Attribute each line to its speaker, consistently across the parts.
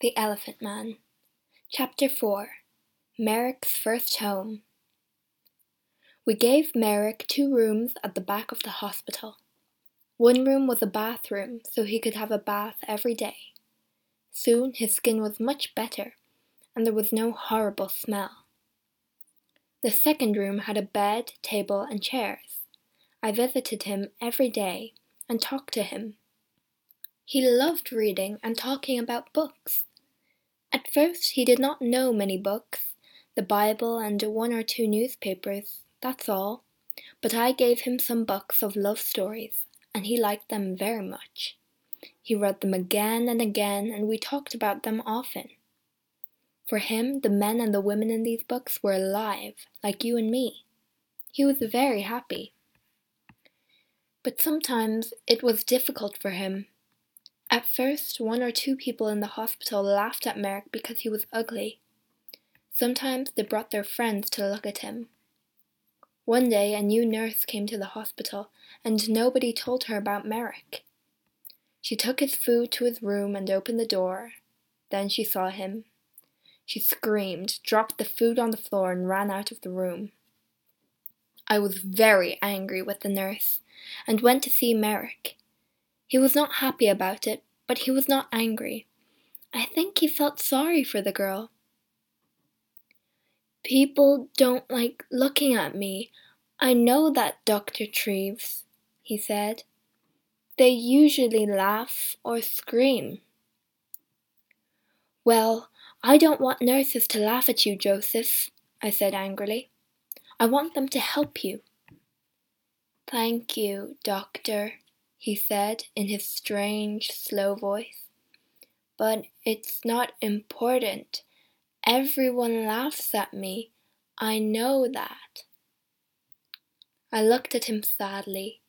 Speaker 1: The Elephant Man. Chapter 4 Merrick's First Home. We gave Merrick two rooms at the back of the hospital. One room was a bathroom, so he could have a bath every day. Soon his skin was much better, and there was no horrible smell. The second room had a bed, table, and chairs. I visited him every day and talked to him. He loved reading and talking about books. At first he did not know many books, the Bible and one or two newspapers, that's all. But I gave him some books of love stories, and he liked them very much. He read them again and again, and we talked about them often. For him, the men and the women in these books were alive, like you and me. He was very happy. But sometimes it was difficult for him at first, one or two people in the hospital laughed at Merrick because he was ugly. Sometimes they brought their friends to look at him. One day, a new nurse came to the hospital, and nobody told her about Merrick. She took his food to his room and opened the door. Then she saw him. She screamed, dropped the food on the floor, and ran out of the room. I was very angry with the nurse and went to see Merrick. He was not happy about it, but he was not angry. I think he felt sorry for the girl. People don't like looking at me. I know that, Dr. Treves, he said. They usually laugh or scream. Well, I don't want nurses to laugh at you, Joseph, I said angrily. I want them to help you. Thank you, doctor, he said in his strange, slow voice. But it's not important. Everyone laughs at me. I know that. I looked at him sadly.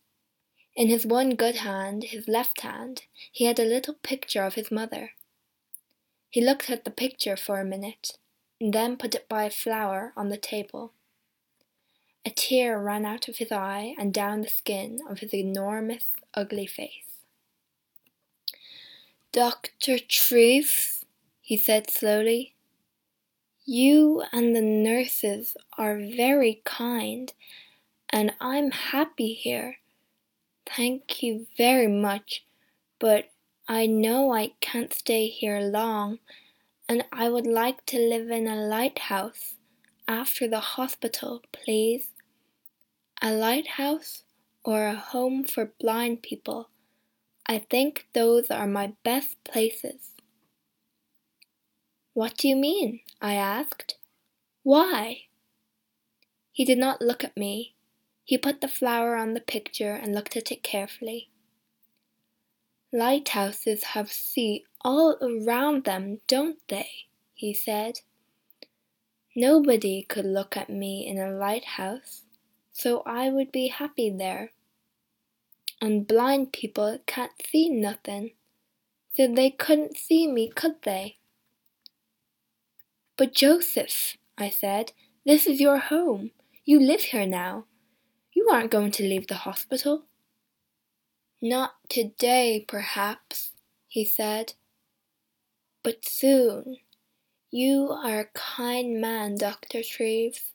Speaker 1: In his one good hand, his left hand, he had a little picture of his mother. He looked at the picture for a minute, and then put it by a flower on the table. A tear ran out of his eye and down the skin of his enormous, ugly face. Dr. Treves, he said slowly, you and the nurses are very kind, and I'm happy here. Thank you very much, but I know I can't stay here long, and I would like to live in a lighthouse after the hospital, please. A lighthouse or a home for blind people. I think those are my best places. What do you mean? I asked. Why? He did not look at me. He put the flower on the picture and looked at it carefully. Lighthouses have sea all around them, don't they? he said. Nobody could look at me in a lighthouse, so I would be happy there. And blind people can't see nothing, so they couldn't see me, could they? But Joseph, I said, this is your home. You live here now. You aren't going to leave the hospital. Not today, perhaps, he said, but soon. You are a kind man, Dr. Treves,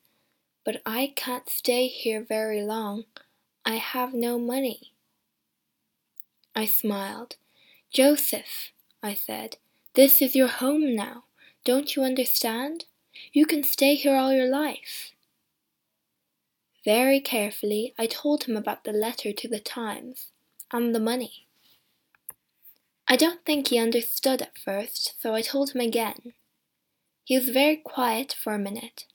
Speaker 1: but I can't stay here very long. I have no money. I smiled. Joseph, I said, this is your home now. Don't you understand? You can stay here all your life. Very carefully, I told him about the letter to the Times and the money. I don't think he understood at first, so I told him again. He was very quiet for a minute.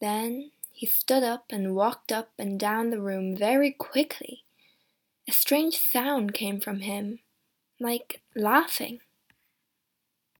Speaker 1: Then he stood up and walked up and down the room very quickly. A strange sound came from him, like laughing.